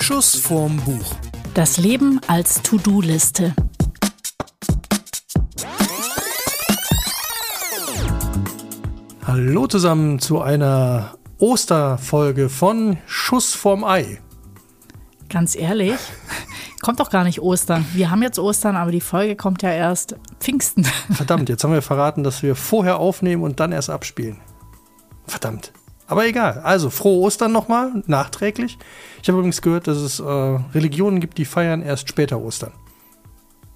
Schuss vorm Buch. Das Leben als To-Do-Liste. Hallo zusammen zu einer Osterfolge von Schuss vorm Ei. Ganz ehrlich, kommt doch gar nicht Ostern. Wir haben jetzt Ostern, aber die Folge kommt ja erst Pfingsten. Verdammt, jetzt haben wir verraten, dass wir vorher aufnehmen und dann erst abspielen. Verdammt. Aber egal. Also, frohe Ostern nochmal, nachträglich. Ich habe übrigens gehört, dass es äh, Religionen gibt, die feiern erst später Ostern.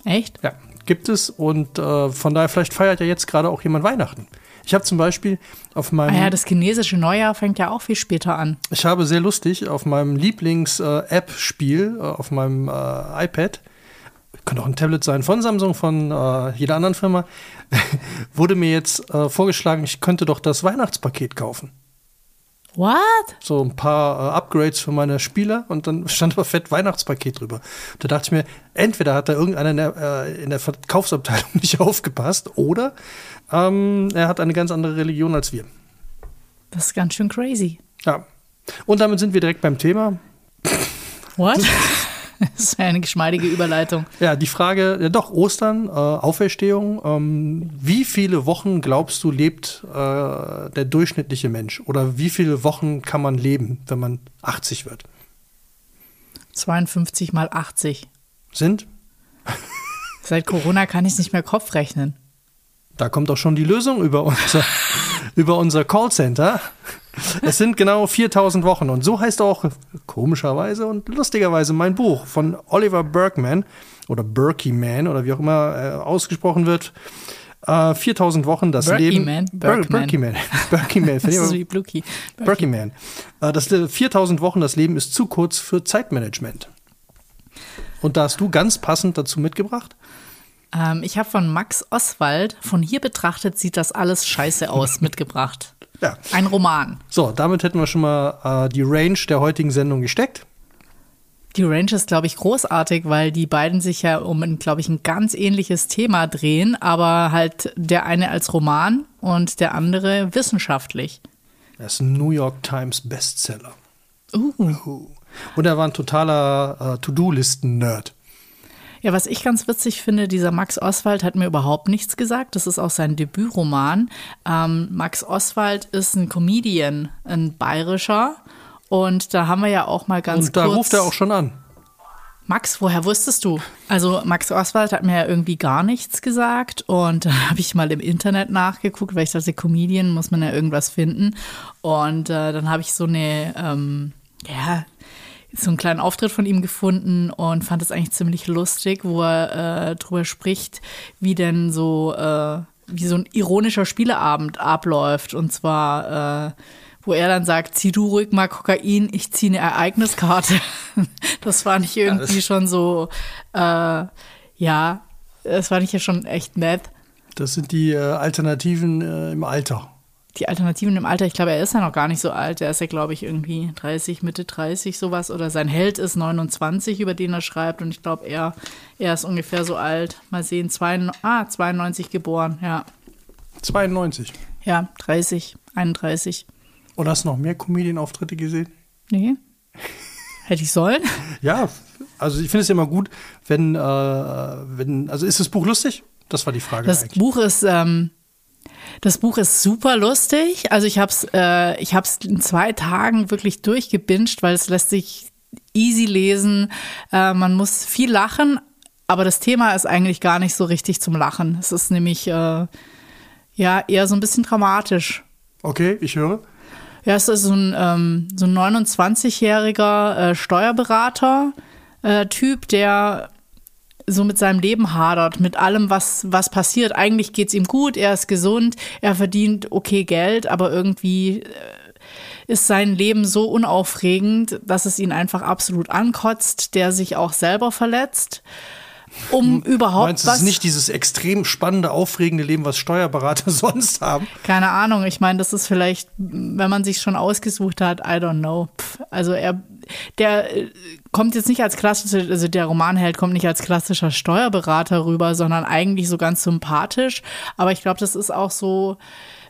Echt? Ja, gibt es. Und äh, von daher, vielleicht feiert ja jetzt gerade auch jemand Weihnachten. Ich habe zum Beispiel auf meinem. Ah ja, das chinesische Neujahr fängt ja auch viel später an. Ich habe sehr lustig auf meinem Lieblings-App-Spiel äh, auf meinem äh, iPad, könnte auch ein Tablet sein von Samsung, von äh, jeder anderen Firma, wurde mir jetzt äh, vorgeschlagen, ich könnte doch das Weihnachtspaket kaufen. What? So ein paar äh, Upgrades für meine Spieler und dann stand aber fett Weihnachtspaket drüber. Da dachte ich mir, entweder hat da irgendeiner in der, äh, in der Verkaufsabteilung nicht aufgepasst oder ähm, er hat eine ganz andere Religion als wir. Das ist ganz schön crazy. Ja. Und damit sind wir direkt beim Thema. What? das ist eine geschmeidige Überleitung. Ja, die Frage, ja doch, Ostern, äh, Auferstehung. Ähm, wie viele Wochen glaubst du, lebt äh, der durchschnittliche Mensch? Oder wie viele Wochen kann man leben, wenn man 80 wird? 52 mal 80. Sind? Seit Corona kann ich nicht mehr Kopf rechnen. Da kommt auch schon die Lösung über unser, über unser Callcenter. Es sind genau 4000 Wochen und so heißt auch komischerweise und lustigerweise mein Buch von Oliver Berkman oder Berkeyman oder wie auch immer äh, ausgesprochen wird. Äh, 4000 Wochen, das Leben. Man, Berkman. Berkeyman. Berkeyman. Das ist wie Bluki. Berkeyman. Äh, das 4000 Wochen, das Leben ist zu kurz für Zeitmanagement. Und da hast du ganz passend dazu mitgebracht. Ähm, ich habe von Max Oswald, von hier betrachtet sieht das alles scheiße aus, mitgebracht. Ja. Ein Roman. So, damit hätten wir schon mal äh, die Range der heutigen Sendung gesteckt. Die Range ist, glaube ich, großartig, weil die beiden sich ja um, ein, glaube ich, ein ganz ähnliches Thema drehen, aber halt der eine als Roman und der andere wissenschaftlich. Das ist ein New York Times Bestseller. Uh. Und er war ein totaler äh, To-Do-Listen-Nerd. Ja, was ich ganz witzig finde, dieser Max Oswald hat mir überhaupt nichts gesagt. Das ist auch sein Debütroman. Ähm, Max Oswald ist ein Comedian, ein bayerischer. Und da haben wir ja auch mal ganz Und da kurz. ruft er auch schon an. Max, woher wusstest du? Also Max Oswald hat mir ja irgendwie gar nichts gesagt und da habe ich mal im Internet nachgeguckt, weil ich dachte, Comedian muss man ja irgendwas finden. Und äh, dann habe ich so eine, ähm, ja, so einen kleinen Auftritt von ihm gefunden und fand es eigentlich ziemlich lustig, wo er äh, drüber spricht, wie denn so, äh, wie so ein ironischer Spieleabend abläuft. Und zwar, äh, wo er dann sagt, zieh du ruhig mal Kokain, ich ziehe eine Ereigniskarte. das fand ich irgendwie schon so, äh, ja, das fand ich ja schon echt nett. Das sind die äh, Alternativen äh, im Alter. Die Alternativen im Alter, ich glaube, er ist ja noch gar nicht so alt. Er ist ja, glaube ich, irgendwie 30, Mitte 30, sowas. Oder sein Held ist 29, über den er schreibt. Und ich glaube, er, er ist ungefähr so alt. Mal sehen, zwei, ah, 92 geboren, ja. 92. Ja, 30, 31. Und hast du noch mehr Comedian-Auftritte gesehen? Nee. Hätte ich sollen? Ja, also ich finde es immer gut, wenn, äh, wenn, also ist das Buch lustig? Das war die Frage Das eigentlich. Buch ist, ähm, das Buch ist super lustig. Also ich habe es äh, ich hab's in zwei Tagen wirklich durchgebinged, weil es lässt sich easy lesen. Äh, man muss viel lachen, aber das Thema ist eigentlich gar nicht so richtig zum Lachen. Es ist nämlich äh, ja eher so ein bisschen dramatisch. Okay, ich höre. Ja, es ist so ein, ähm, so ein 29-jähriger äh, Steuerberater-Typ, der so mit seinem Leben hadert, mit allem, was, was passiert. Eigentlich geht es ihm gut, er ist gesund, er verdient okay Geld, aber irgendwie äh, ist sein Leben so unaufregend, dass es ihn einfach absolut ankotzt, der sich auch selber verletzt. Um überhaupt Meinst du, was. es ist nicht dieses extrem spannende, aufregende Leben, was Steuerberater sonst haben? Keine Ahnung, ich meine, das ist vielleicht, wenn man sich schon ausgesucht hat, I don't know. Pff, also er, der äh, kommt jetzt nicht als klassischer, also der Romanheld kommt nicht als klassischer Steuerberater rüber, sondern eigentlich so ganz sympathisch. Aber ich glaube, das ist auch so,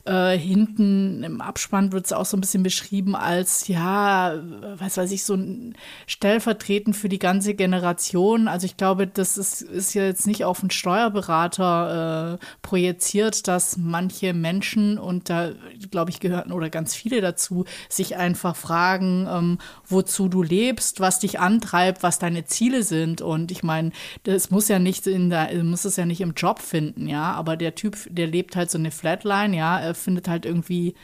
Äh, hinten im Abspann wird es auch so ein bisschen beschrieben als, ja, was weiß ich, so ein stellvertretend für die ganze Generation. Also ich glaube, das ist, ist ja jetzt nicht auf einen Steuerberater äh, projiziert, dass manche Menschen, und da glaube ich gehören oder ganz viele dazu, sich einfach fragen, ähm, wozu du lebst, was dich antreibt, was deine Ziele sind. Und ich meine, das muss ja nicht in der, muss es ja nicht im Job finden, ja. Aber der Typ, der lebt halt so eine Flatline, ja, er findet halt irgendwie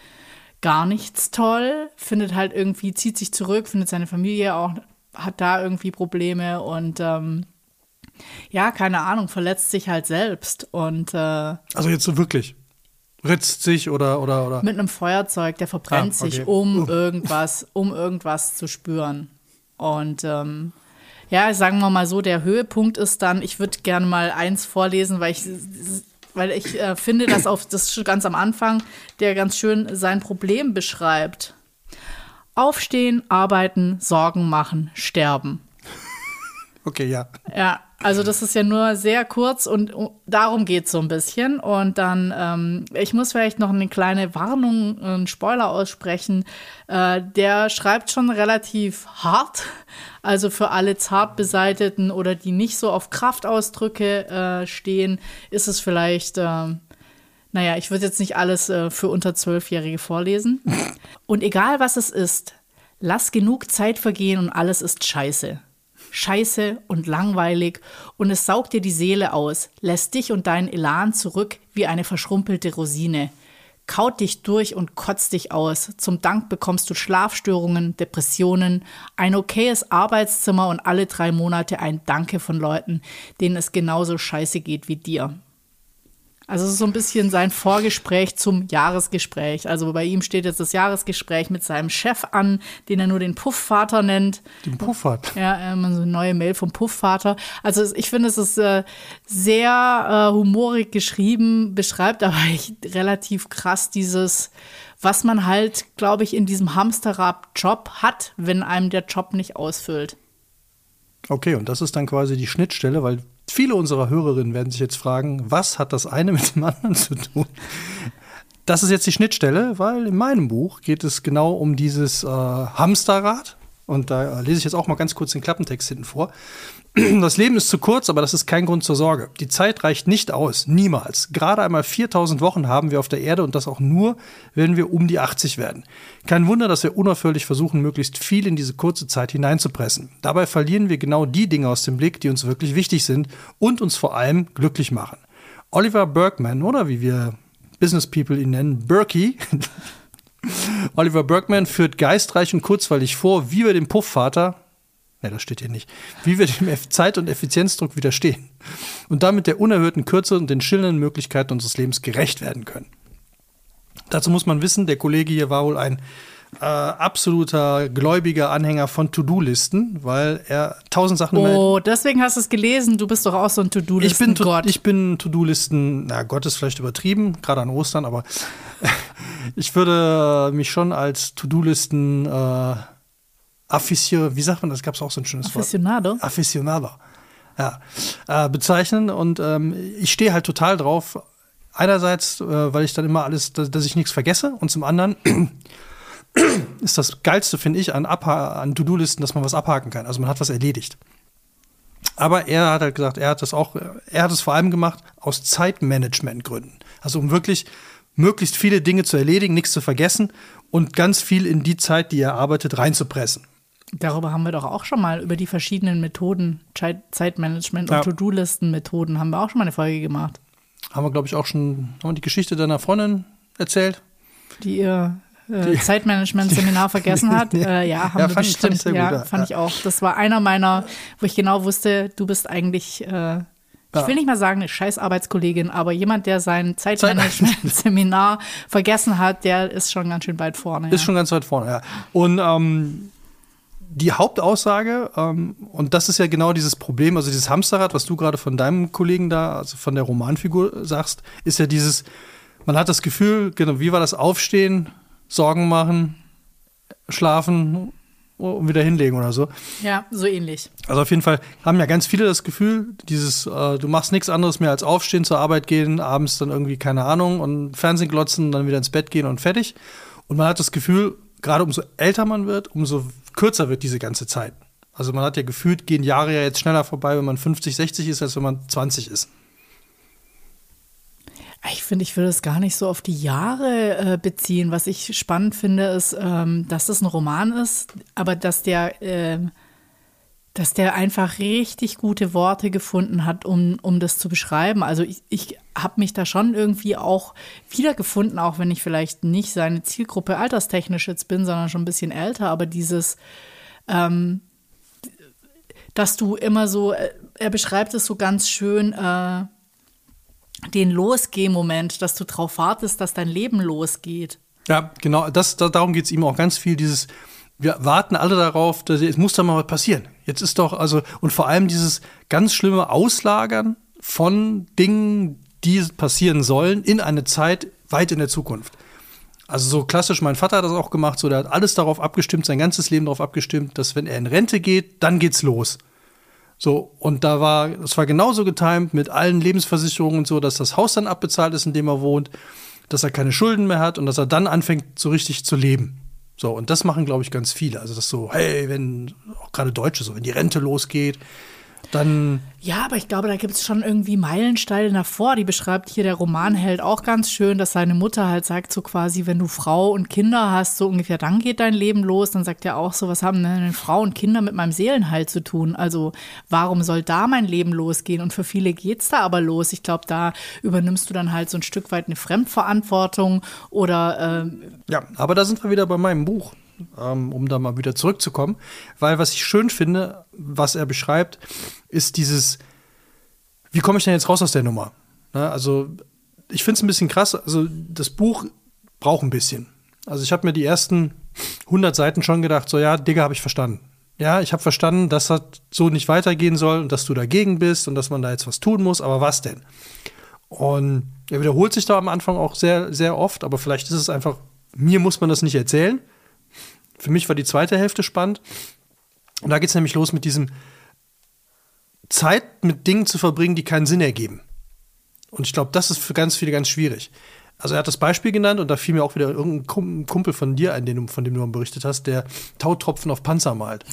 gar nichts toll, findet halt irgendwie, zieht sich zurück, findet seine Familie auch, hat da irgendwie Probleme und ähm, ja, keine Ahnung, verletzt sich halt selbst und äh, Also jetzt so wirklich. Ritzt sich oder oder oder. mit einem Feuerzeug, der verbrennt Ah, okay. sich, um Uh. irgendwas, um irgendwas zu spüren. Und ähm, ja, sagen wir mal so, der Höhepunkt ist dann, ich würde gerne mal eins vorlesen, weil ich, weil ich äh, finde, dass auf das ganz am Anfang, der ganz schön sein Problem beschreibt. Aufstehen, arbeiten, Sorgen machen, sterben. Okay, ja. Ja, also das ist ja nur sehr kurz und uh, darum geht es so ein bisschen. Und dann, ähm, ich muss vielleicht noch eine kleine Warnung, einen Spoiler aussprechen. Äh, der schreibt schon relativ hart. Also für alle zart beseiteten oder die nicht so auf Kraftausdrücke äh, stehen, ist es vielleicht, ähm, naja, ich würde jetzt nicht alles äh, für unter Zwölfjährige vorlesen. Und egal was es ist, lass genug Zeit vergehen und alles ist scheiße. Scheiße und langweilig und es saugt dir die Seele aus, lässt dich und deinen Elan zurück wie eine verschrumpelte Rosine. Kaut dich durch und kotzt dich aus. Zum Dank bekommst du Schlafstörungen, Depressionen, ein okayes Arbeitszimmer und alle drei Monate ein Danke von Leuten, denen es genauso scheiße geht wie dir. Also es ist so ein bisschen sein Vorgespräch zum Jahresgespräch. Also bei ihm steht jetzt das Jahresgespräch mit seinem Chef an, den er nur den Puffvater nennt. Den Puffert. Ja, ähm, so eine neue Mail vom Puffvater. Also ich finde, es ist äh, sehr äh, humorig geschrieben, beschreibt aber relativ krass dieses, was man halt, glaube ich, in diesem Hamsterrad-Job hat, wenn einem der Job nicht ausfüllt. Okay, und das ist dann quasi die Schnittstelle, weil viele unserer Hörerinnen werden sich jetzt fragen, was hat das eine mit dem anderen zu tun? Das ist jetzt die Schnittstelle, weil in meinem Buch geht es genau um dieses äh, Hamsterrad. Und da lese ich jetzt auch mal ganz kurz den Klappentext hinten vor. Das Leben ist zu kurz, aber das ist kein Grund zur Sorge. Die Zeit reicht nicht aus, niemals. Gerade einmal 4000 Wochen haben wir auf der Erde und das auch nur, wenn wir um die 80 werden. Kein Wunder, dass wir unaufhörlich versuchen, möglichst viel in diese kurze Zeit hineinzupressen. Dabei verlieren wir genau die Dinge aus dem Blick, die uns wirklich wichtig sind und uns vor allem glücklich machen. Oliver Bergman, oder wie wir Business People ihn nennen, Berkey, Oliver Bergman führt geistreich und kurzweilig vor, wie wir dem Puffvater, ne, das steht hier nicht, wie wir dem Zeit- und Effizienzdruck widerstehen und damit der unerhörten Kürze und den schillernden Möglichkeiten unseres Lebens gerecht werden können. Dazu muss man wissen, der Kollege hier war wohl ein äh, absoluter gläubiger Anhänger von To-Do-Listen, weil er tausend Sachen Oh, deswegen hast du es gelesen. Du bist doch auch so ein ich bin, ich bin To-Do-Listen, na Gott ist vielleicht übertrieben, gerade an Ostern, aber ich würde mich schon als To-Do-Listen äh, Afficio, wie sagt man das? Gab es auch so ein schönes Wort? Aficionado? Aficionado. Ja, äh, bezeichnen und ähm, ich stehe halt total drauf. Einerseits, äh, weil ich dann immer alles, dass, dass ich nichts vergesse und zum anderen ist das Geilste, finde ich, an, Abha an To-Do-Listen, dass man was abhaken kann. Also man hat was erledigt. Aber er hat halt gesagt, er hat das auch, er hat es vor allem gemacht aus Zeitmanagementgründen. Also um wirklich möglichst viele Dinge zu erledigen, nichts zu vergessen und ganz viel in die Zeit, die er arbeitet, reinzupressen. Darüber haben wir doch auch schon mal über die verschiedenen Methoden, Zeit- Zeitmanagement Ja. und To-Do-Listen-Methoden haben wir auch schon mal eine Folge gemacht, Haben wir, glaube ich, auch schon haben wir die Geschichte deiner Freundin erzählt. die ihr äh, Zeitmanagement-Seminar vergessen hat. Äh, ja, haben Ja, wir fand ich- bestimmt. fand ja, gut, ja. fand ich auch. Das war einer meiner, wo ich genau wusste, du bist eigentlich, äh, ich Ja. will nicht mal sagen, eine scheiß Arbeitskollegin, aber jemand, der sein Zeitmanagement-Seminar vergessen hat, der ist schon ganz schön weit vorne. Ist ja. schon ganz weit vorne, ja. Und ähm, die Hauptaussage, ähm, und das ist ja genau dieses Problem, also dieses Hamsterrad, was du gerade von deinem Kollegen da, also von der Romanfigur sagst, ist ja dieses, man hat das Gefühl, genau, wie war das Aufstehen, Sorgen machen, schlafen, und wieder hinlegen oder so. Ja, so ähnlich. Also auf jeden Fall haben ja ganz viele das Gefühl, dieses, äh, du machst nichts anderes mehr als aufstehen, zur Arbeit gehen, abends dann irgendwie, keine Ahnung, und Fernsehen glotzen, dann wieder ins Bett gehen und fertig. Und man hat das Gefühl, gerade umso älter man wird, umso kürzer wird diese ganze Zeit. Also man hat ja gefühlt, gehen Jahre ja jetzt schneller vorbei, wenn man 50, 60 ist, als wenn man 20 ist. Ich finde, ich würde es gar nicht so auf die Jahre äh, beziehen. Was ich spannend finde, ist, ähm, dass das ein Roman ist, aber dass der, äh, dass der einfach richtig gute Worte gefunden hat, um, um das zu beschreiben. Also ich, ich habe mich da schon irgendwie auch wiedergefunden, auch wenn ich vielleicht nicht seine Zielgruppe alterstechnisch jetzt bin, sondern schon ein bisschen älter. Aber dieses, ähm, dass du immer so, äh, er beschreibt es so ganz schön, äh, den Losgeh-Moment, dass du drauf wartest, dass dein Leben losgeht. Ja, genau, das, da, darum geht es ihm auch ganz viel, dieses, wir warten alle darauf, dass, es muss doch mal was passieren. Jetzt ist doch, also, und vor allem dieses ganz schlimme Auslagern von Dingen, die passieren sollen, in eine Zeit weit in der Zukunft. Also so klassisch, mein Vater hat das auch gemacht, so der hat alles darauf abgestimmt, sein ganzes Leben darauf abgestimmt, dass wenn er in Rente geht, dann geht's los. So, und da war, es war genauso getimt mit allen Lebensversicherungen und so, dass das Haus dann abbezahlt ist, in dem er wohnt, dass er keine Schulden mehr hat und dass er dann anfängt, so richtig zu leben. So, und das machen, glaube ich, ganz viele. Also das so, hey, wenn, auch gerade Deutsche so, wenn die Rente losgeht, dann. Ja, aber ich glaube, da gibt es schon irgendwie Meilensteine davor. Die beschreibt hier der Romanheld auch ganz schön, dass seine Mutter halt sagt, so quasi, wenn du Frau und Kinder hast, so ungefähr, dann geht dein Leben los. Dann sagt er auch so, was haben denn Frau und Kinder mit meinem Seelenheil zu tun? Also, warum soll da mein Leben losgehen? Und für viele geht es da aber los. Ich glaube, da übernimmst du dann halt so ein Stück weit eine Fremdverantwortung oder. Äh ja, aber da sind wir wieder bei meinem Buch ähm, um da mal wieder zurückzukommen. Weil was ich schön finde, was er beschreibt, ist dieses, wie komme ich denn jetzt raus aus der Nummer? Ne, also ich finde es ein bisschen krass, also das Buch braucht ein bisschen. Also ich habe mir die ersten 100 Seiten schon gedacht, so ja, Digga, habe ich verstanden. Ja, ich habe verstanden, dass das so nicht weitergehen soll und dass du dagegen bist und dass man da jetzt was tun muss, aber was denn? Und er wiederholt sich da am Anfang auch sehr, sehr oft, aber vielleicht ist es einfach, mir muss man das nicht erzählen. Für mich war die zweite Hälfte spannend. Und da geht es nämlich los mit diesem Zeit mit Dingen zu verbringen, die keinen Sinn ergeben. Und ich glaube, das ist für ganz viele ganz schwierig. Also er hat das Beispiel genannt und da fiel mir auch wieder irgendein Kumpel von dir ein, den, von dem du mal berichtet hast, der Tautropfen auf Panzer malt.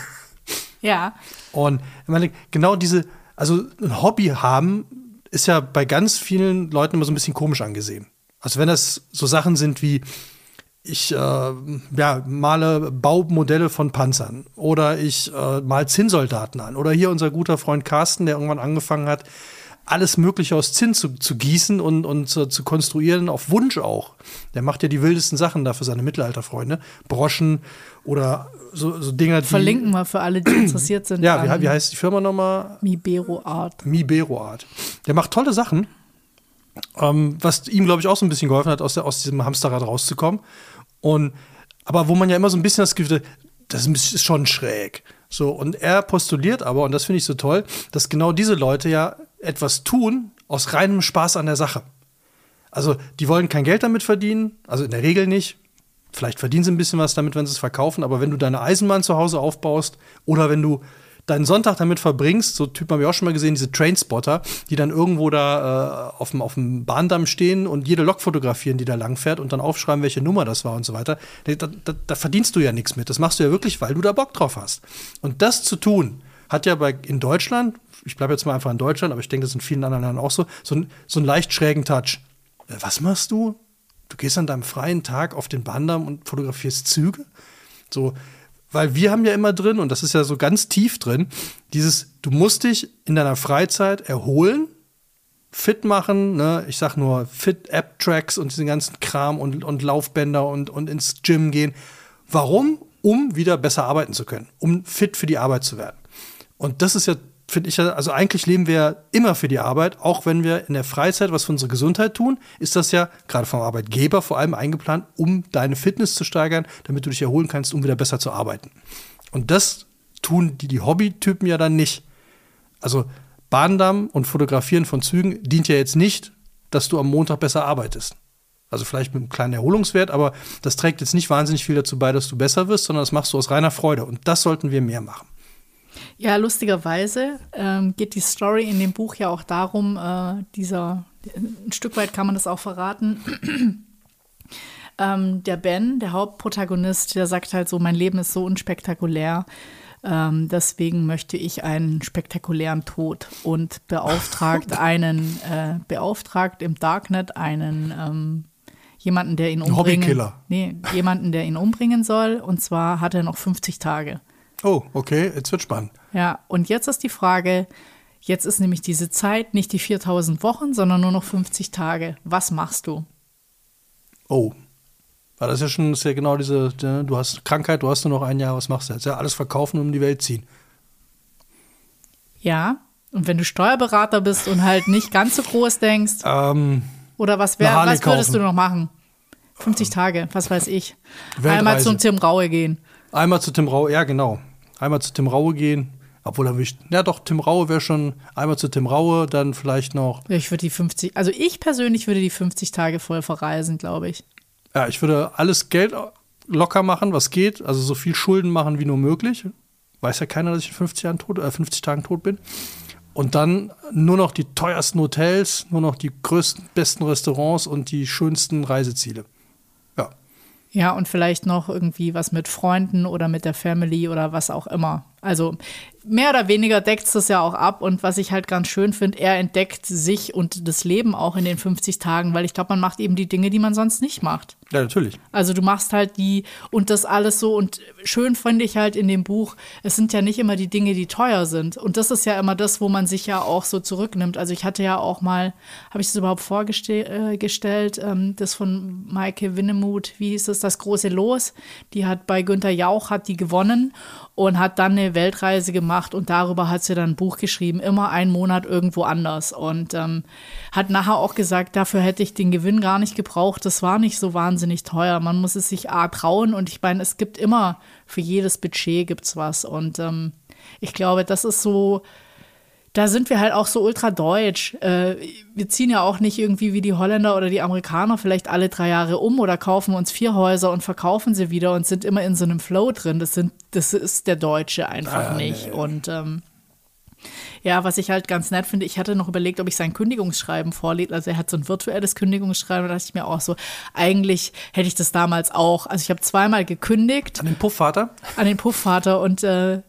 ja. Und ich meine, genau diese, also ein Hobby haben, ist ja bei ganz vielen Leuten immer so ein bisschen komisch angesehen. Also wenn das so Sachen sind wie, ich äh, ja, male Baumodelle von Panzern oder ich äh, mal Zinnsoldaten an oder hier unser guter Freund Carsten, der irgendwann angefangen hat, alles Mögliche aus Zinn zu, zu gießen und, und zu, zu, konstruieren, auf Wunsch auch. Der macht ja die wildesten Sachen da für seine Mittelalterfreunde. Broschen oder so, so Dinger, die. Verlinken wir für alle, die interessiert sind. Ja, wie, wie heißt die Firma nochmal? Mibero Art. Mibero Art. Der macht tolle Sachen. Ähm, was ihm, glaube ich, auch so ein bisschen geholfen hat, aus, der, aus diesem Hamsterrad rauszukommen. Und, aber wo man ja immer so ein bisschen das Gefühl hat, das ist schon schräg. So, und er postuliert aber, und das finde ich so toll, dass genau diese Leute ja etwas tun aus reinem Spaß an der Sache. Also, die wollen kein Geld damit verdienen, also in der Regel nicht. Vielleicht verdienen sie ein bisschen was damit, wenn sie es verkaufen, aber wenn du deine Eisenbahn zu Hause aufbaust oder wenn du deinen Sonntag damit verbringst, so Typen habe ich auch schon mal gesehen, diese Trainspotter, die dann irgendwo da äh, auf, dem, Bahndamm stehen und jede Lok fotografieren, die da langfährt und dann aufschreiben, welche Nummer das war und so weiter. Da, da, da verdienst du ja nichts mit. Das machst du ja wirklich, weil du da Bock drauf hast. Und das zu tun, hat ja bei, in Deutschland, ich bleibe jetzt mal einfach in Deutschland, aber ich denke, das ist in vielen anderen Ländern auch so, so, so einen leicht schrägen Touch. Äh, was machst du? Du gehst an deinem freien Tag auf den Bahndamm und fotografierst Züge? So, weil wir haben ja immer drin, und das ist ja so ganz tief drin, dieses, du musst dich in deiner Freizeit erholen, fit machen, ne? ich sag nur Fit-App-Tracks und diesen ganzen Kram und, und Laufbänder und, und ins Gym gehen. Warum? Um wieder besser arbeiten zu können, um fit für die Arbeit zu werden. Und das ist ja finde ich also eigentlich leben wir immer für die Arbeit, auch wenn wir in der Freizeit was für unsere Gesundheit tun, ist das ja gerade vom Arbeitgeber vor allem eingeplant, um deine Fitness zu steigern, damit du dich erholen kannst, um wieder besser zu arbeiten. Und das tun die, die Hobbytypen ja dann nicht. Also Bahndamm und Fotografieren von Zügen dient ja jetzt nicht, dass du am Montag besser arbeitest. Also vielleicht mit einem kleinen Erholungswert, aber das trägt jetzt nicht wahnsinnig viel dazu bei, dass du besser wirst, sondern das machst du aus reiner Freude. Und das sollten wir mehr machen. Ja, lustigerweise ähm, geht die Story in dem Buch ja auch darum, äh, dieser, ein Stück weit kann man das auch verraten. ähm, der Ben, der Hauptprotagonist, der sagt halt so, mein Leben ist so unspektakulär. Ähm, deswegen möchte ich einen spektakulären Tod und beauftragt einen, äh, beauftragt im Darknet einen ähm, jemanden, der ihn umbringen, Hobbykiller. nee, jemanden, der ihn umbringen soll. Und zwar hat er noch 50 Tage. Oh, okay, jetzt wird spannend. Ja, und jetzt ist die Frage, jetzt ist nämlich diese Zeit nicht die 4000 Wochen, sondern nur noch 50 Tage. Was machst du? Oh. Weil das ist ja schon ist ja genau diese, du hast Krankheit, du hast nur noch ein Jahr, was machst du jetzt? Ja, alles verkaufen und um die Welt ziehen. Ja, und wenn du Steuerberater bist und halt nicht ganz so groß denkst, Ähm, oder was, wär, was würdest kaufen. du noch machen? 50 Tage, was weiß ich. Weltreise. Einmal zum Tim Raue gehen. einmal zu Tim Raue, ja genau. Einmal zu Tim Raue gehen, obwohl er wischt. Ja doch, Tim Raue wäre schon einmal zu Tim Raue, dann vielleicht noch, Ich würde die 50, also ich persönlich würde die 50 Tage voll verreisen, glaube ich. ja, ich würde alles Geld locker machen, was geht, also so viel Schulden machen wie nur möglich. Weiß ja keiner, dass ich in 50, Jahren tot, äh, 50 Tagen tot bin. Und dann nur noch die teuersten Hotels, nur noch die größten, besten Restaurants und die schönsten Reiseziele. Ja. Und vielleicht noch irgendwie was mit Freunden oder mit der Family oder was auch immer. Also mehr oder weniger deckt es das ja auch ab. Und was ich halt ganz schön finde, er entdeckt sich und das Leben auch in den 50 Tagen, weil ich glaube, man macht eben die Dinge, die man sonst nicht macht. Ja, natürlich. Also du machst halt die und das alles so und schön finde ich halt in dem Buch, es sind ja nicht immer die Dinge, die teuer sind. Und das ist ja immer das, wo man sich ja auch so zurücknimmt. Also ich hatte ja auch mal, habe ich das überhaupt vorgestellt, äh, ähm, das von Maike Winnemuth, wie hieß es, das große Los. Die hat bei Günter Jauch, hat die gewonnen und hat dann eine Weltreise gemacht und darüber hat sie dann ein Buch geschrieben, immer einen Monat irgendwo anders. Und ähm, hat nachher auch gesagt, dafür hätte ich den Gewinn gar nicht gebraucht. Das war nicht so wahnsinnig teuer. Man muss es sich A trauen und ich meine, es gibt immer, für jedes Budget gibt's was. Und ähm, ich glaube, das ist so, da sind wir halt auch so ultra deutsch. Äh, wir ziehen ja auch nicht irgendwie wie die Holländer oder die Amerikaner vielleicht alle drei Jahre um oder kaufen uns vier Häuser und verkaufen sie wieder und sind immer in so einem Flow drin. Das, sind, das ist der Deutsche einfach Ah, nicht. nee. Und ähm, ja, was ich halt ganz nett finde, ich hatte noch überlegt, ob ich sein Kündigungsschreiben vorlese. Also er hat so ein virtuelles Kündigungsschreiben, da dachte ich mir auch so, eigentlich hätte ich das damals auch. Also ich habe zweimal gekündigt An den Puffvater? an den Puffvater und äh,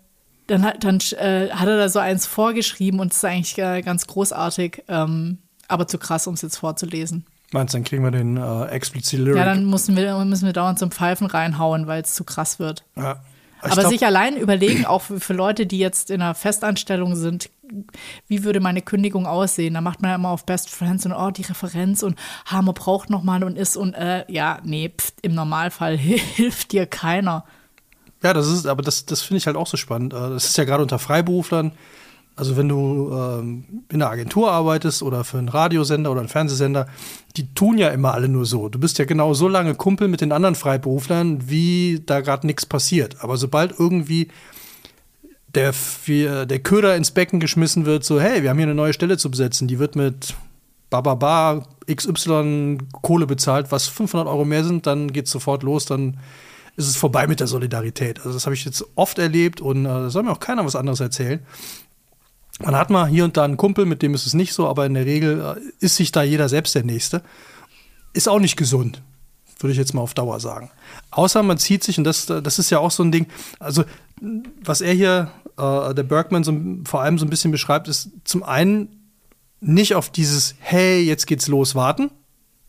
dann, hat- dann äh, hat er da so eins vorgeschrieben und es ist eigentlich äh, ganz großartig, ähm, aber zu krass, um es jetzt vorzulesen. Meinst du, dann kriegen wir den äh, explizit Lyric? Ja, dann müssen wir, müssen wir dauernd zum Pfeifen reinhauen, weil es zu krass wird. Ja. Aber glaub, sich allein überlegen, auch für, Leute, die jetzt in einer Festanstellung sind, wie würde meine Kündigung aussehen? Da macht man ja immer auf Best Friends und oh, die Referenz und ha, man braucht noch mal und ist und äh, ja, nee, pft, im Normalfall hilft dir keiner. Ja, das ist, aber das, das finde ich halt auch so spannend. Äh, Das ist ja gerade unter Freiberuflern. Also wenn du ähm, in einer Agentur arbeitest oder für einen Radiosender oder einen Fernsehsender, die tun ja immer alle nur so. Du bist ja genau so lange Kumpel mit den anderen Freiberuflern, wie da gerade nichts passiert. Aber sobald irgendwie der, wir- der Köder ins Becken geschmissen wird, so, hey, wir haben hier eine neue Stelle zu besetzen, die wird mit Bababa XY Kohle bezahlt, was 500 Euro mehr sind, dann geht's sofort los, dann ist es vorbei mit der Solidarität. Also das habe ich jetzt oft erlebt und äh, da soll mir auch keiner was anderes erzählen. Man hat mal hier und da einen Kumpel, mit dem ist es nicht so, aber in der Regel äh, ist sich da jeder selbst der Nächste. Ist auch nicht gesund, würde ich jetzt mal auf Dauer sagen. Außer man zieht sich, und das, das ist ja auch so ein Ding, also was er hier, äh, der Bergman, so, vor allem so ein bisschen beschreibt, ist zum einen nicht auf dieses Hey, jetzt geht's los, warten.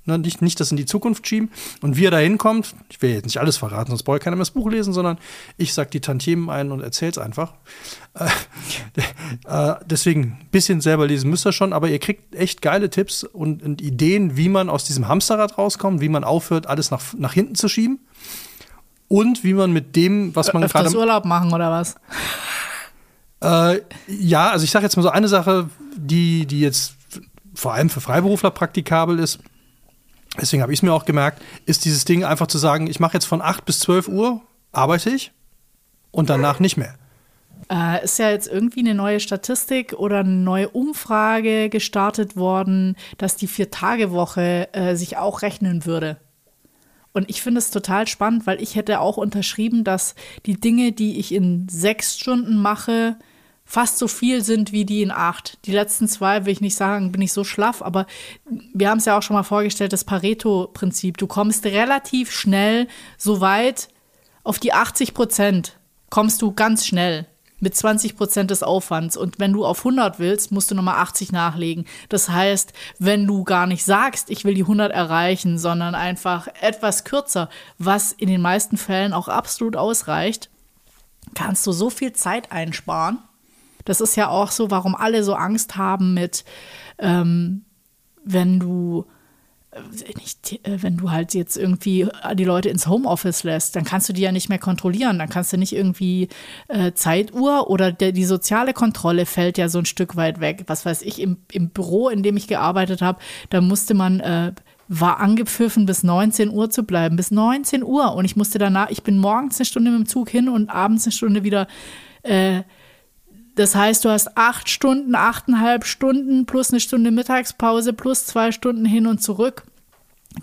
Ne, nicht, nicht das in die Zukunft schieben. Und wie er da hinkommt, ich will jetzt nicht alles verraten, sonst brauche ich keiner mehr das Buch lesen, sondern ich sag die Tantiemen ein und erzähl's einfach. Äh, äh, deswegen ein bisschen selber lesen müsst ihr schon, aber ihr kriegt echt geile Tipps und, und Ideen, wie man aus diesem Hamsterrad rauskommt, wie man aufhört, alles nach, nach hinten zu schieben. Und wie man mit dem, was man gerade Urlaub machen oder was? äh, ja, also ich sage jetzt mal so eine Sache, die, die jetzt vor allem für Freiberufler praktikabel ist. Deswegen habe ich es mir auch gemerkt, ist dieses Ding einfach zu sagen, ich mache jetzt von 8 bis 12 Uhr, arbeite ich und danach nicht mehr. äh, ist ja jetzt irgendwie eine neue Statistik oder eine neue Umfrage gestartet worden, dass die Vier-Tage-Woche äh, sich auch rechnen würde. Und ich finde es total spannend, weil ich hätte auch unterschrieben, dass die Dinge, die ich in sechs Stunden mache, fast so viel sind wie die in acht. Die letzten zwei will ich nicht sagen, bin ich so schlaff, aber wir haben es ja auch schon mal vorgestellt, das Pareto-Prinzip. Du kommst relativ schnell so weit auf die 80 Prozent, kommst du ganz schnell mit 20 Prozent des Aufwands. Und wenn du auf 100 willst, musst du nochmal 80 nachlegen. Das heißt, wenn du gar nicht sagst, ich will die 100 erreichen, sondern einfach etwas kürzer, was in den meisten Fällen auch absolut ausreicht, kannst du so viel Zeit einsparen. Das ist ja auch so, warum alle so Angst haben mit, ähm, wenn du äh, nicht, äh, wenn du halt jetzt irgendwie die Leute ins Homeoffice lässt, dann kannst du die ja nicht mehr kontrollieren. Dann kannst du nicht irgendwie äh, Zeituhr oder der, die soziale Kontrolle fällt ja so ein Stück weit weg. Was weiß ich, im, im Büro, in dem ich gearbeitet habe, da musste man, äh, war angepfiffen, bis 19 Uhr zu bleiben. Bis 19 Uhr. Und ich musste danach, ich bin morgens eine Stunde mit dem Zug hin und abends eine Stunde wieder. Äh, das heißt, du hast acht Stunden, achteinhalb Stunden plus eine Stunde Mittagspause plus zwei Stunden hin und zurück.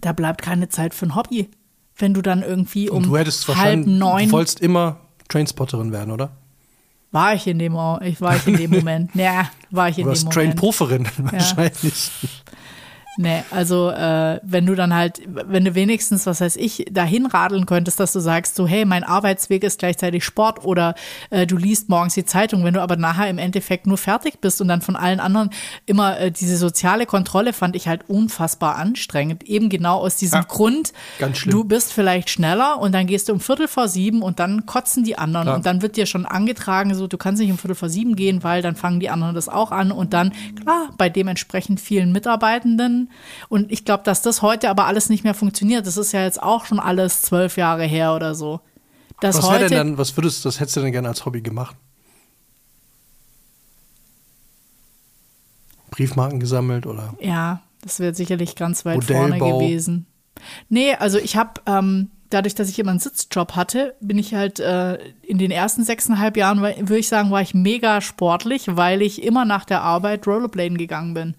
Da bleibt keine Zeit für ein Hobby. Wenn du dann irgendwie um und du hättest halb neun. Du wolltest immer Trainspotterin werden, oder? War ich in dem, ich war ich in dem Moment. Ja, war ich in du dem Moment. Train-Proferin wahrscheinlich. Nee, also äh, wenn du dann halt, wenn du wenigstens, was weiß ich, dahin radeln könntest, dass du sagst, so, hey, mein Arbeitsweg ist gleichzeitig Sport oder äh, du liest morgens die Zeitung, wenn du aber nachher im Endeffekt nur fertig bist und dann von allen anderen immer äh, diese soziale Kontrolle fand ich halt unfassbar anstrengend. Eben genau aus diesem ja, Grund, du bist vielleicht schneller und dann gehst du um Viertel vor sieben und dann kotzen die anderen ja. und dann wird dir schon angetragen, so, du kannst nicht um Viertel vor sieben gehen, weil dann fangen die anderen das auch an und dann, klar, bei dementsprechend vielen Mitarbeitenden und ich glaube, dass das heute aber alles nicht mehr funktioniert. Das ist ja jetzt auch schon alles zwölf Jahre her oder so. Dass was wäre denn dann, was würdest, das hättest du denn gerne als Hobby gemacht? Briefmarken gesammelt oder? Ja, das wäre sicherlich ganz weit Modellbau. vorne gewesen. Nee, also ich habe, ähm, dadurch, dass ich immer einen Sitzjob hatte, bin ich halt äh, in den ersten sechseinhalb Jahren, würde ich sagen, war ich mega sportlich, weil ich immer nach der Arbeit Rollerbladen gegangen bin.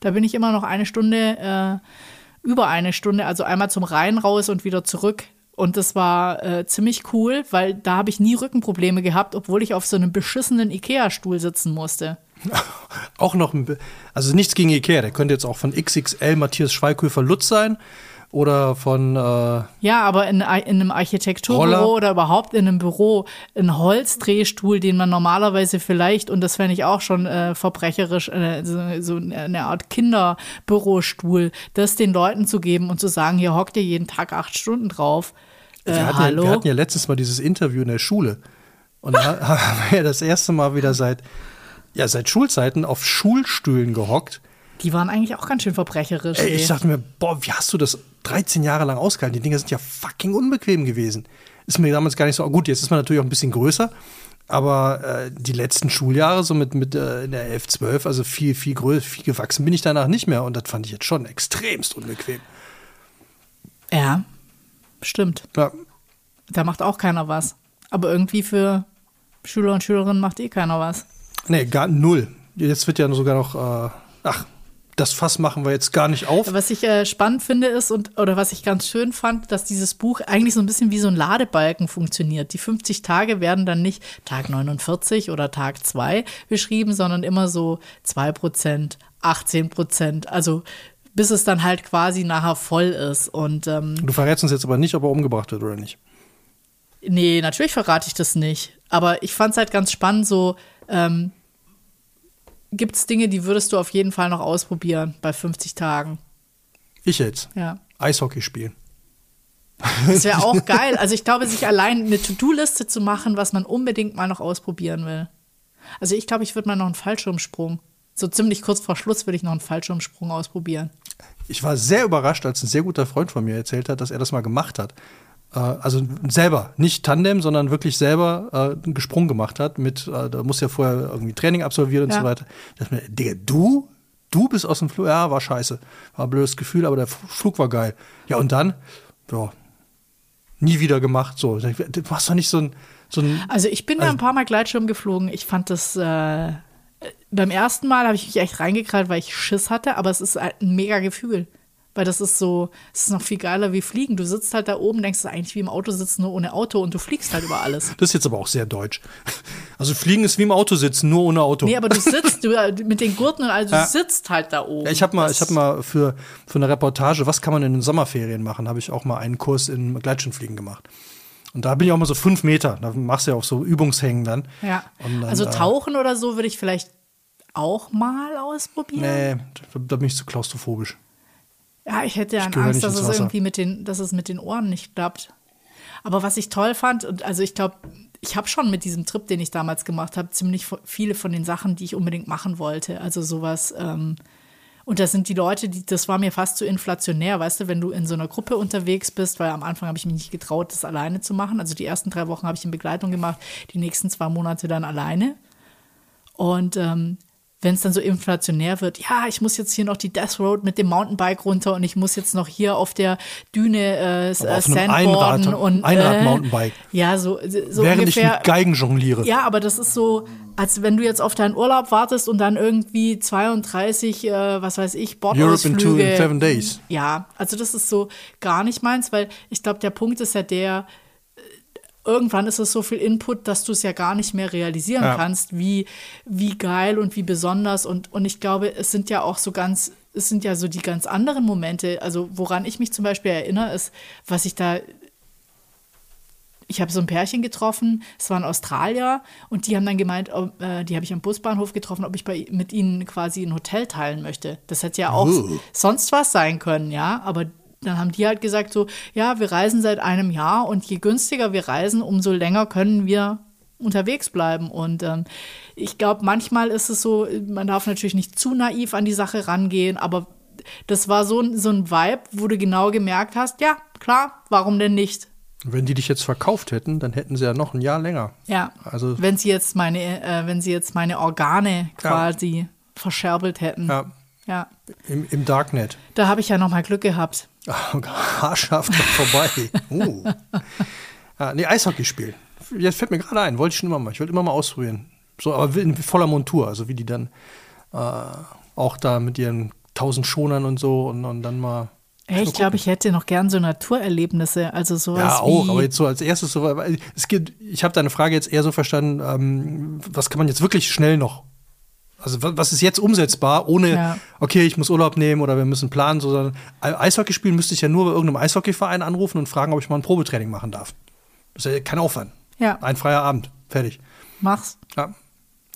Da bin ich immer noch eine Stunde, äh, über eine Stunde, also einmal zum Rhein raus und wieder zurück. Und das war äh, ziemlich cool, weil da habe ich nie Rückenprobleme gehabt, obwohl ich auf so einem beschissenen Ikea-Stuhl sitzen musste. auch noch, also nichts gegen Ikea, der könnte jetzt auch von XXL Matthias Schweighöfer Lutz sein oder von. Äh, ja, aber in, in einem Architekturbüro Roller. oder überhaupt in einem Büro ein Holzdrehstuhl, den man normalerweise vielleicht, und das fände ich auch schon äh, verbrecherisch, äh, so, so, eine Art Kinderbürostuhl, das den Leuten zu geben und zu sagen, hier hockt ihr jeden Tag acht Stunden drauf. Äh, wir, hatten hallo? Ja, wir hatten ja letztes Mal dieses Interview in der Schule. Und da haben wir ja das erste Mal wieder seit, ja, seit Schulzeiten auf Schulstühlen gehockt. Die waren eigentlich auch ganz schön verbrecherisch. Ey, ich dachte mir, boah, wie hast du das 13 Jahre lang ausgehalten? Die Dinger sind ja fucking unbequem gewesen. Ist mir damals gar nicht so gut. Jetzt ist man natürlich auch ein bisschen größer. Aber äh, die letzten Schuljahre, so mit, mit äh, in der 11, 12, also viel, viel größer, viel gewachsen bin ich danach nicht mehr. Und das fand ich jetzt schon extremst unbequem. Ja, stimmt. Ja. Da macht auch keiner was. Aber irgendwie für Schüler und Schülerinnen macht eh keiner was. Nee, gar null. Jetzt wird ja sogar noch, äh, ach, das Fass machen wir jetzt gar nicht auf. Was ich äh, spannend finde ist und oder was ich ganz schön fand, dass dieses Buch eigentlich so ein bisschen wie so ein Ladebalken funktioniert. Die 50 Tage werden dann nicht Tag 49 oder Tag 2 beschrieben, sondern immer so 2 Prozent, 18 Prozent. Also bis es dann halt quasi nachher voll ist. Und, ähm, du verrätst uns jetzt aber nicht, ob er umgebracht wird oder nicht. Nee, natürlich verrate ich das nicht. Aber ich fand es halt ganz spannend, so ähm, gibt es Dinge, die würdest du auf jeden Fall noch ausprobieren bei 50 Tagen? Ich jetzt? Ja. Eishockey spielen. Das wäre auch geil. Also ich glaube, sich allein eine To-Do-Liste zu machen, was man unbedingt mal noch ausprobieren will. Also ich glaube, ich würde mal noch einen Fallschirmsprung. So ziemlich kurz vor Schluss würde ich noch einen Fallschirmsprung ausprobieren. Ich war sehr überrascht, als ein sehr guter Freund von mir erzählt hat, dass er das mal gemacht hat. Äh, also selber, nicht Tandem, sondern wirklich selber äh, einen Gesprung gemacht hat. Mit, äh, da muss ja vorher irgendwie Training absolvieren und ja. so weiter. Ich dachte mir, Digga, du? Du bist aus dem Flug? Ja, war scheiße. War ein blödes Gefühl, aber der Flug war geil. Ja, und dann? Ja. nie wieder gemacht. So, du machst doch nicht so ein, so ein Also ich bin da Also- ein paar Mal Gleitschirm geflogen. Ich fand das äh, beim ersten Mal habe ich mich echt reingekrallt, weil ich Schiss hatte, aber es ist halt ein mega Gefühl. Weil das ist so, es ist noch viel geiler wie Fliegen. Du sitzt halt da oben, denkst du eigentlich wie im Auto sitzen, nur ohne Auto und du fliegst halt über alles. Das ist jetzt aber auch sehr deutsch. Also Fliegen ist wie im Auto sitzen, nur ohne Auto. Nee, aber du sitzt du, äh, mit den Gurten und also du Ja. sitzt halt da oben. Ja, ich habe mal, ich habe mal für, für eine Reportage, was kann man in den Sommerferien machen, habe ich auch mal einen Kurs in Gleitschirmfliegen gemacht. Und da bin ich auch mal so fünf Meter. Da machst du ja auch so Übungshängen dann. Ja. Dann, also äh, tauchen oder so würde ich vielleicht auch mal ausprobieren. Nee, da, da bin ich zu klaustrophobisch. Ja, ich hätte ja Ich Angst, dass es irgendwie mit den, dass es mit den Ohren nicht klappt. Aber was ich toll fand, und also ich glaube, ich habe schon mit diesem Trip, den ich damals gemacht habe, ziemlich viele von den Sachen, die ich unbedingt machen wollte. Also sowas. Ähm, und das sind die Leute, die, das war mir fast zu inflationär, weißt du, wenn du in so einer Gruppe unterwegs bist, weil am Anfang habe ich mich nicht getraut, das alleine zu machen. Also die ersten drei Wochen habe ich in Begleitung gemacht, die nächsten zwei Monate dann alleine. Und ähm, wenn es dann so inflationär wird, ja, ich muss jetzt hier noch die Death Road mit dem Mountainbike runter und ich muss jetzt noch hier auf der Düne äh, Aber äh, auf Sandboarden Einrad- und Einrad-Mountainbike. Äh, ja, so, so Während ungefähr. ich mit Geigen jongliere. Ja, aber das ist so, als wenn du jetzt auf deinen Urlaub wartest und dann irgendwie 32, äh, was weiß ich, Europe in two Bordausflüge. in seven days. Ja, also das ist so gar nicht meins, weil ich glaube, der Punkt ist ja der, irgendwann ist es so viel Input, dass du es ja gar nicht mehr realisieren Ja. kannst, wie, wie geil und wie besonders. Und, und ich glaube, es sind ja auch so ganz, es sind ja so die ganz anderen Momente. Also woran ich mich zum Beispiel erinnere, ist, was ich da ich habe so ein Pärchen getroffen, es waren Australier und die haben dann gemeint, äh, die habe ich am Busbahnhof getroffen, ob ich bei, mit ihnen quasi ein Hotel teilen möchte. Das hätte ja auch Uh. sonst was sein können, ja, aber dann haben die halt gesagt so, ja, wir reisen seit einem Jahr und je günstiger wir reisen, umso länger können wir unterwegs bleiben. Und ähm, ich glaube, manchmal ist es so, man darf natürlich nicht zu naiv an die Sache rangehen, aber das war so, ein- so ein Vibe, wo du genau gemerkt hast, ja, klar, warum denn nicht? Wenn die dich jetzt verkauft hätten, dann hätten sie ja noch ein Jahr länger. Ja, Also- wenn sie jetzt meine, äh, wenn sie jetzt meine Organe quasi verscherbelt hätten. Ja. Ja, im, im Darknet. Da habe ich ja noch mal Glück gehabt. Haarscharf dran vorbei. Uh. Ah, nee, Eishockey spielen. Jetzt fällt mir gerade ein, wollte ich schon immer mal. Ich wollte immer mal ausprobieren. So, aber in voller Montur, also wie die dann äh, auch da mit ihren tausend Schonern und so und, und dann mal. Ey, ich glaube, ich hätte noch gern so Naturerlebnisse, also sowas Ja, auch, aber jetzt so als erstes so, es gibt, ich habe deine Frage jetzt eher so verstanden, ähm, was kann man jetzt wirklich schnell noch, also wa- was ist jetzt umsetzbar, ohne, Ja. okay, ich muss Urlaub nehmen oder wir müssen planen, so, sondern Eishockey spielen müsste ich ja nur bei irgendeinem Eishockeyverein anrufen und fragen, ob ich mal ein Probetraining machen darf. Das ist ja kein Aufwand. Ja. Ein freier Abend, fertig. mach's. Ja.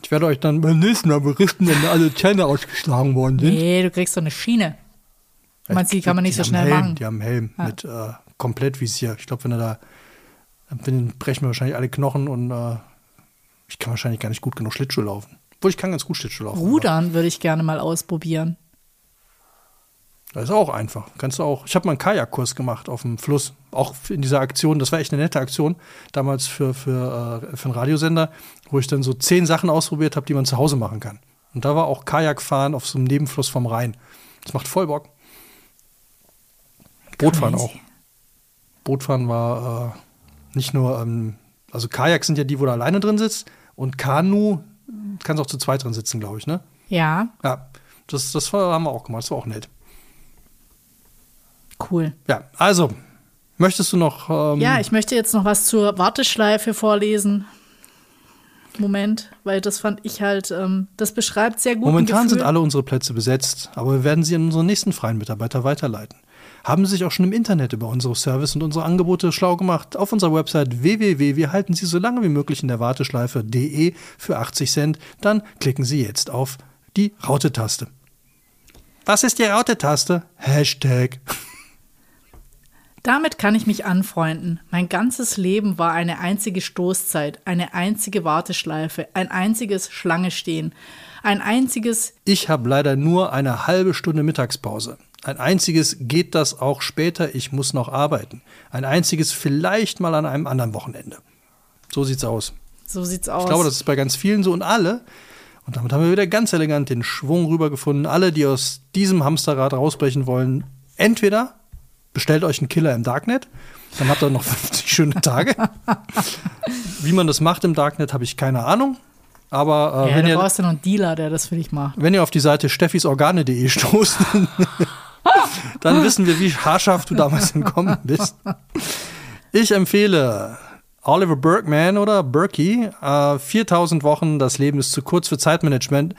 Ich werde euch dann beim nächsten Mal berichten, wenn alle Zähne ausgeschlagen worden sind. Nee, du kriegst so eine Schiene. Meinst du, die kann man nicht so schnell Helm, machen? Die haben einen Helm Ja. mit äh, Komplettvisier. Ich glaube, wenn er da, dann brechen mir wahrscheinlich alle Knochen und äh, ich kann wahrscheinlich gar nicht gut genug Schlittschuh laufen. Obwohl ich kann ganz gut Schlittschuh laufen. Rudern würde ich gerne mal ausprobieren. Das ist auch einfach. Kannst du auch. Ich habe mal einen Kajakkurs gemacht auf dem Fluss. Auch in dieser Aktion. Das war echt eine nette Aktion. Damals für, für, äh, für einen Radiosender, wo ich dann so zehn Sachen ausprobiert habe, die man zu Hause machen kann. Und da war auch Kajakfahren auf so einem Nebenfluss vom Rhein. Das macht voll Bock. Bootfahren auch. Bootfahren war äh, nicht nur, ähm, also Kajak sind ja die, wo du alleine drin sitzt. Und Kanu kannst auch zu zweit drin sitzen, glaube ich, ne? Ja, Ja, das, das haben wir auch gemacht. Das war auch nett. cool. Ja, also, möchtest du noch. Ähm, Ja, ich möchte jetzt noch was zur Warteschleife vorlesen. Moment, weil das fand ich halt, ähm, das beschreibt sehr gut. momentan sind alle unsere Plätze besetzt, aber wir werden sie an unsere nächsten freien Mitarbeiter weiterleiten. Haben Sie sich auch schon im Internet über unsere Service und unsere Angebote schlau gemacht? Auf unserer Website www. Wir halten Sie so lange wie möglich in der Warteschleife.de für 80 Cent. Dann klicken Sie jetzt auf die Raute-Taste. Was ist die Raute-Taste? Hashtag. Damit kann ich mich anfreunden. Mein ganzes Leben war eine einzige Stoßzeit, eine einzige Warteschleife, ein einziges Schlange stehen, ein einziges Ich habe leider nur eine halbe Stunde Mittagspause. Ein einziges geht das auch später, ich muss noch arbeiten. Ein einziges vielleicht mal an einem anderen Wochenende. So sieht's aus. so sieht's aus. Ich glaube, das ist bei ganz vielen so und alle. Und damit haben wir wieder ganz elegant den Schwung rübergefunden. Alle, die aus diesem Hamsterrad rausbrechen wollen, entweder bestellt euch einen Killer im Darknet Dann habt ihr noch 50 schöne Tage. Wie man das macht im Darknet, habe ich keine Ahnung. Aber äh, ja, wenn, da ihr, brauchst du noch einen Dealer, der das für dich macht. wenn ihr auf die Seite steffisorgane.de stoßt, dann wissen wir, wie haarscharf du damals entkommen bist. Ich empfehle Oliver Berkman oder Berkey, äh, 4000 Wochen, das Leben ist zu kurz für Zeitmanagement.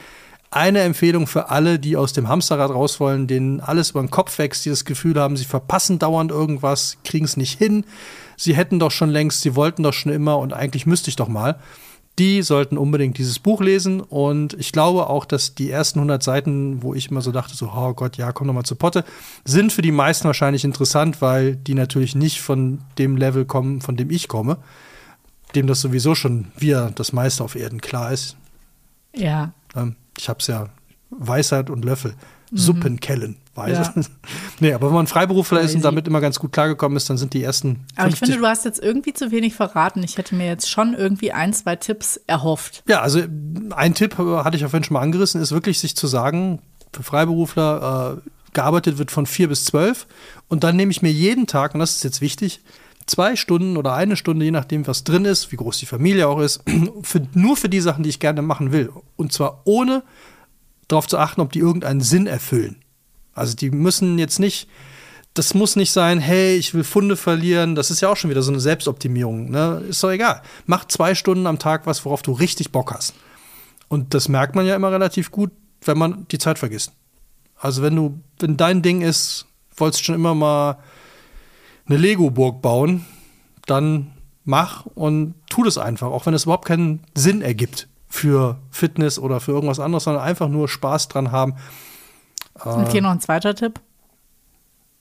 Eine Empfehlung für alle, die aus dem Hamsterrad raus wollen, denen alles über den Kopf wächst, die das Gefühl haben, sie verpassen dauernd irgendwas, kriegen es nicht hin. Sie hätten doch schon längst, sie wollten doch schon immer und eigentlich müsste ich doch mal. Die sollten unbedingt dieses Buch lesen und ich glaube auch, dass die ersten 100 Seiten, wo ich immer so dachte, so, oh Gott, ja, komm noch mal zu Potte, sind für die meisten wahrscheinlich interessant, weil die natürlich nicht von dem Level kommen, von dem ich komme, dem das sowieso schon wir das meiste auf Erden klar ist. Ja. Ähm, ich hab's ja Weisheit und Löffel, Suppen kellen, weiß. Ja. nee, aber wenn man Freiberufler ist und Crazy. damit immer ganz gut klargekommen ist, dann sind die ersten Aber ich 50 finde, du hast jetzt irgendwie zu wenig verraten. Ich hätte mir jetzt schon irgendwie ein, zwei Tipps erhofft. Ja, also ein Tipp äh, hatte ich ja vorhin schon mal angerissen, ist wirklich sich zu sagen, für Freiberufler äh, gearbeitet wird von vier bis zwölf und dann nehme ich mir jeden Tag, und das ist jetzt wichtig, zwei Stunden oder eine Stunde, je nachdem, was drin ist, wie groß die Familie auch ist, für, nur für die Sachen, die ich gerne machen will. Und zwar ohne darauf zu achten, ob die irgendeinen Sinn erfüllen. Also die müssen jetzt nicht, das muss nicht sein, hey, ich will Funde verlieren, das ist ja auch schon wieder so eine Selbstoptimierung. Ne? Ist doch egal. Mach zwei Stunden am Tag was, worauf du richtig Bock hast. Und das merkt man ja immer relativ gut, wenn man die Zeit vergisst. Also wenn du, wenn dein Ding ist, wolltest schon immer mal eine Lego-Burg bauen, dann mach und tu das einfach, auch wenn es überhaupt keinen Sinn ergibt für Fitness oder für irgendwas anderes, sondern einfach nur Spaß dran haben. Und hier noch ein zweiter Tipp.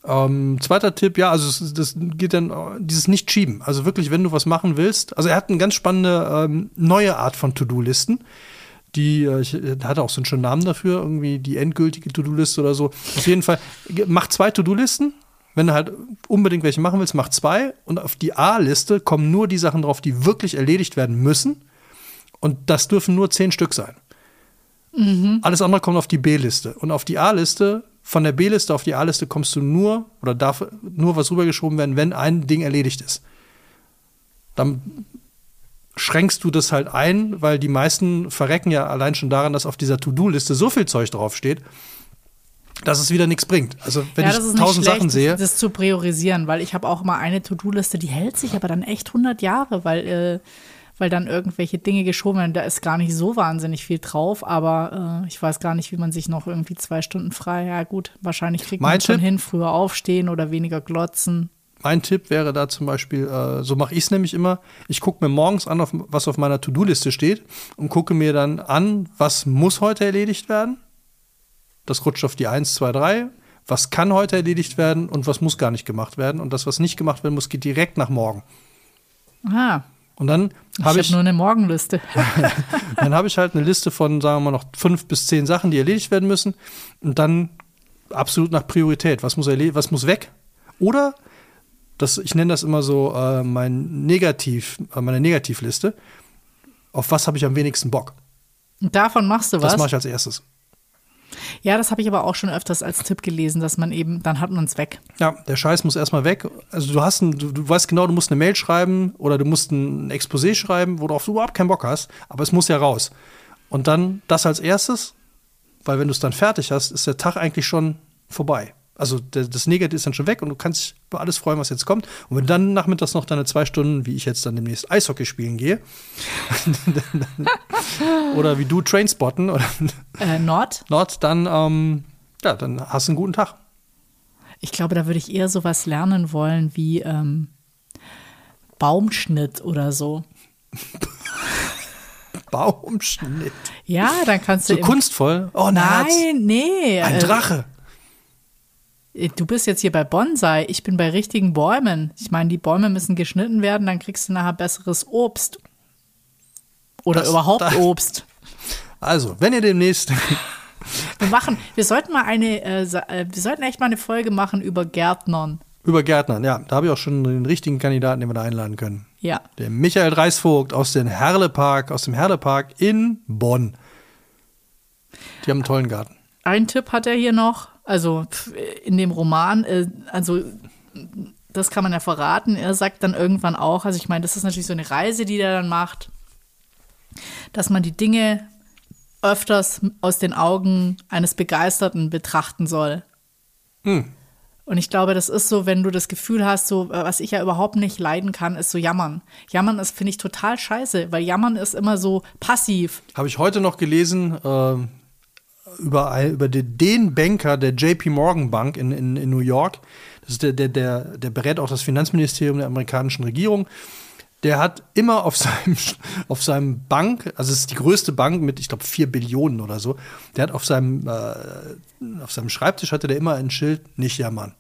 Ähm, zweiter Tipp, ja, also das geht dann äh, dieses nicht schieben. Also wirklich, wenn du was machen willst. Also er hat eine ganz spannende ähm, neue Art von To-Do-Listen. Die, äh, ich äh, hatte auch so einen schönen Namen dafür, irgendwie die endgültige To-Do-Liste oder so. Auf jeden Fall, mach zwei To-Do-Listen. Wenn du halt unbedingt welche machen willst, mach zwei. Und auf die A-Liste kommen nur die Sachen drauf, die wirklich erledigt werden müssen. Und das dürfen nur zehn Stück sein. Alles andere kommt auf die B-Liste. Und auf die A-Liste, von der B-Liste auf die A-Liste kommst du nur oder darf nur was rübergeschoben werden, wenn ein Ding erledigt ist. Dann schränkst du das halt ein, weil die meisten verrecken ja allein schon daran, dass auf dieser To-Do-Liste so viel Zeug draufsteht, dass es wieder nichts bringt. Also wenn ja, ich das tausend schlecht, Sachen sehe, das zu priorisieren, weil ich habe auch mal eine To-Do-Liste, die hält sich aber dann echt 100 Jahre, weil, äh, weil dann irgendwelche Dinge geschoben werden. Da ist gar nicht so wahnsinnig viel drauf, aber äh, ich weiß gar nicht, wie man sich noch irgendwie zwei Stunden frei. Ja, gut, wahrscheinlich kriegt man Mein schon Tipp? hin, früher aufstehen oder weniger glotzen. Mein Tipp wäre da zum Beispiel, äh, so mache ich es nämlich immer, ich gucke mir morgens an, auf, was auf meiner To-Do-Liste steht und gucke mir dann an, was muss heute erledigt werden. Das rutscht auf die 1, 2, 3. Was kann heute erledigt werden und was muss gar nicht gemacht werden. Und das, was nicht gemacht werden muss, geht direkt nach morgen. Aha, Und dann ich habe habe ich, nur eine Morgenliste. dann habe ich halt eine Liste von, sagen wir mal, noch fünf bis zehn Sachen, die erledigt werden müssen. Und dann absolut nach Priorität. Was muss, was muss weg? Oder, das, ich nenne das immer so äh, mein Negativ, äh, meine Negativliste. Auf was habe ich am wenigsten Bock? Und davon machst du Das was? mache ich als erstes. Ja, das habe ich aber auch schon öfters als Tipp gelesen, dass man eben, dann hat man es weg. Ja, der Scheiß muss erstmal weg. Also du hast ein, du, du weißt genau, du musst eine Mail schreiben oder du musst ein Exposé schreiben, worauf du überhaupt keinen Bock hast, aber es muss ja raus. Und dann das als erstes, weil wenn du es dann fertig hast, ist der Tag eigentlich schon vorbei. Also das Negative ist dann schon weg und du kannst dich über alles freuen, was jetzt kommt. Und wenn dann nachmittags noch deine zwei Stunden, wie ich jetzt dann demnächst Eishockey spielen gehe, oder wie du Trainspotten oder Äh, Nord, Nord, dann, ähm, ja, dann hast du einen guten Tag. ich glaube, da würde ich eher sowas lernen wollen wie ähm, Baumschnitt oder so. Baumschnitt. Ja, dann kannst du. So kunstvoll. Oh, ein Herz. Nein, nee. Ein äh, Drache. Du bist jetzt hier bei Bonsai, ich bin bei richtigen Bäumen. Ich meine, die Bäume müssen geschnitten werden, dann kriegst du nachher besseres Obst. Oder Das- überhaupt das- Obst. Also, wenn ihr demnächst. Wir machen, wir sollten mal eine, äh, äh, wir sollten echt mal eine Folge machen über Gärtnern. über Gärtnern, ja, da habe ich auch schon den richtigen Kandidaten, den wir da einladen können. Ja. Der Michael Dreisvogt aus dem Herlepark, aus dem Herlepark in Bonn. Die haben einen tollen Garten. Ein Tipp hat er hier noch, also in dem Roman, äh, also das kann man ja verraten. Er sagt dann irgendwann auch, also ich meine, das ist natürlich so eine Reise, die der dann macht, dass man die Dinge öfters aus den Augen eines Begeisterten betrachten soll. Hm. Und ich glaube, das ist so, wenn du das Gefühl hast, so, äh, was ich ja überhaupt nicht leiden kann, ist so jammern. Jammern ist, finde ich, total scheiße, weil jammern ist immer so passiv. Habe ich heute noch gelesen, äh, über, ein- über den, Banker der JP Morgan Bank in, in, in New York. Das ist der, der, der, der berät auch das Finanzministerium der amerikanischen Regierung. Der hat immer auf seinem, auf seinem Bank, also es ist die größte Bank mit, ich glaube, vier Billionen oder so, der hat auf seinem, äh, auf seinem Schreibtisch hatte der immer ein Schild, nicht jammern.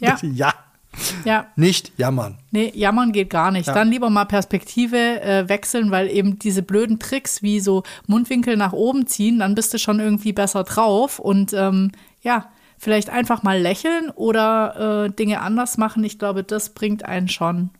Ja, ja, ja. nicht jammern. Nee, jammern geht gar nicht. Ja. Dann lieber mal Perspektive äh, wechseln, weil eben diese blöden Tricks wie so Mundwinkel nach oben ziehen, dann bist du schon irgendwie besser drauf. Und ähm, ja, vielleicht einfach mal lächeln oder äh, Dinge anders machen. Ich glaube, das bringt einen schon.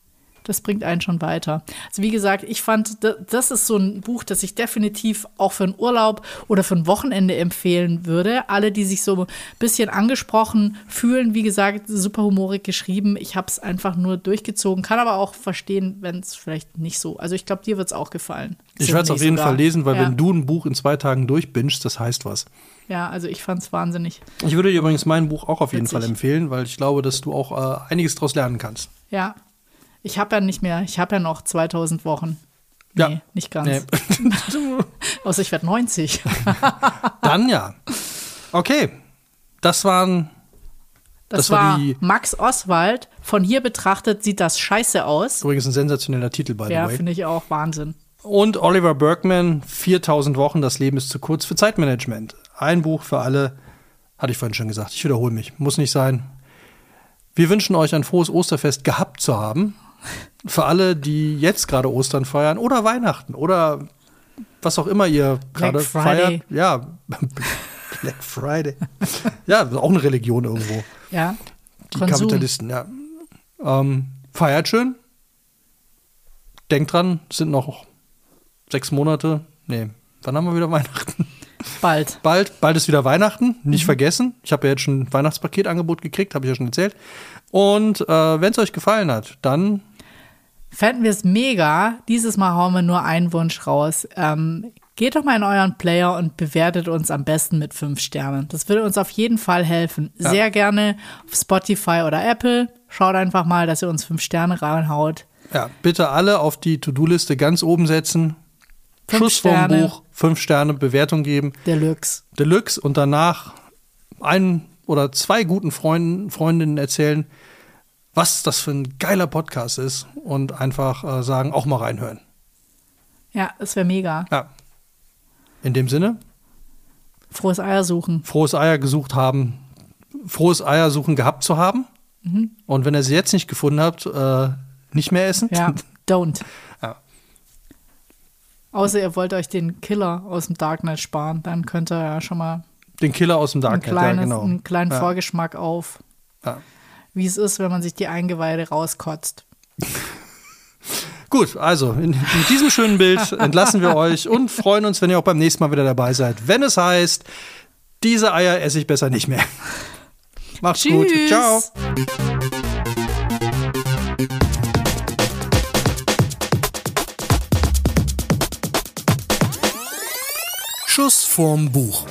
Das bringt einen schon weiter. Also wie gesagt, ich fand, da- das ist so ein Buch, das ich definitiv auch für einen Urlaub oder für ein Wochenende empfehlen würde. Alle, die sich so ein bisschen angesprochen fühlen, wie gesagt, super humorig geschrieben. Ich habe es einfach nur durchgezogen, kann aber auch verstehen, wenn es vielleicht nicht so. Also ich glaube, dir wird es auch gefallen. Ich werde es auf jeden sogar. Fall lesen, weil ja. wenn du ein Buch in zwei Tagen durchbingst, das heißt was. Ja, also ich fand es wahnsinnig. Ich würde dir übrigens mein Buch auch auf jeden Witzig. Fall empfehlen, weil ich glaube, dass du auch äh, einiges daraus lernen kannst. Ja. Ich habe ja nicht mehr, ich habe ja noch 2000 Wochen. Nee, Ja. nicht ganz. Nee. Außer ich werde 90. Dann ja. Okay, das waren Das, Das war war, Max Oswald. Von hier betrachtet sieht das scheiße aus. übrigens ein sensationeller Titel, by the Ja, way. finde ich auch Wahnsinn. Und Oliver Bergman, 4000 Wochen, das Leben ist zu kurz für Zeitmanagement. Ein Buch für alle, hatte ich vorhin schon gesagt. Ich wiederhole mich, muss nicht sein. Wir wünschen euch ein frohes Osterfest gehabt zu haben. Für alle, die jetzt gerade Ostern feiern oder Weihnachten oder was auch immer ihr gerade feiert. Ja, Black Friday. Ja, auch eine Religion irgendwo. Ja. Die Konsum. Kapitalisten, ja. Ähm, feiert schön. Denkt dran, es sind noch sechs Monate. Nee, wann haben wir wieder Weihnachten? Bald. Bald, bald ist wieder Weihnachten, Mhm. nicht vergessen. Ich habe ja jetzt schon ein Weihnachtspaketangebot gekriegt, habe ich ja schon erzählt. Und äh, wenn es euch gefallen hat, dann Fänden wir es mega. Dieses Mal hauen wir nur einen Wunsch raus. Ähm, geht doch mal in euren Player und bewertet uns am besten mit fünf Sternen. Das würde uns auf jeden Fall helfen. Ja. Sehr gerne auf Spotify oder Apple. Schaut einfach mal, dass ihr uns fünf Sterne reinhaut. ja, bitte alle auf die To-Do-Liste ganz oben setzen. Fünf Schuss Sterne. Buch, fünf Sterne Bewertung geben. Deluxe. Deluxe und danach einen oder zwei guten Freunden, Freundinnen erzählen, was das für ein geiler Podcast ist und einfach äh, sagen, auch mal reinhören. Ja, das wäre mega. Ja. In dem Sinne, Frohes Eier suchen. frohes Eier gesucht haben, frohes Eier suchen gehabt zu haben. Und wenn ihr sie jetzt nicht gefunden habt, äh, nicht mehr essen. Ja, don't. Ja. Außer ihr wollt euch den Killer aus dem Darknet sparen, dann könnt ihr ja schon mal Den Killer aus dem ein Darknet, kleines, ja, genau. einen kleinen ja. Vorgeschmack auf, Ja. Wie es ist, wenn man sich die Eingeweide rauskotzt. Gut, also in, mit diesem schönen Bild entlassen wir euch und freuen uns, wenn ihr auch beim nächsten Mal wieder dabei seid, wenn es heißt, diese Eier esse ich besser nicht mehr. Macht's gut. Tschüss. Ciao. Schuss vorm Buch.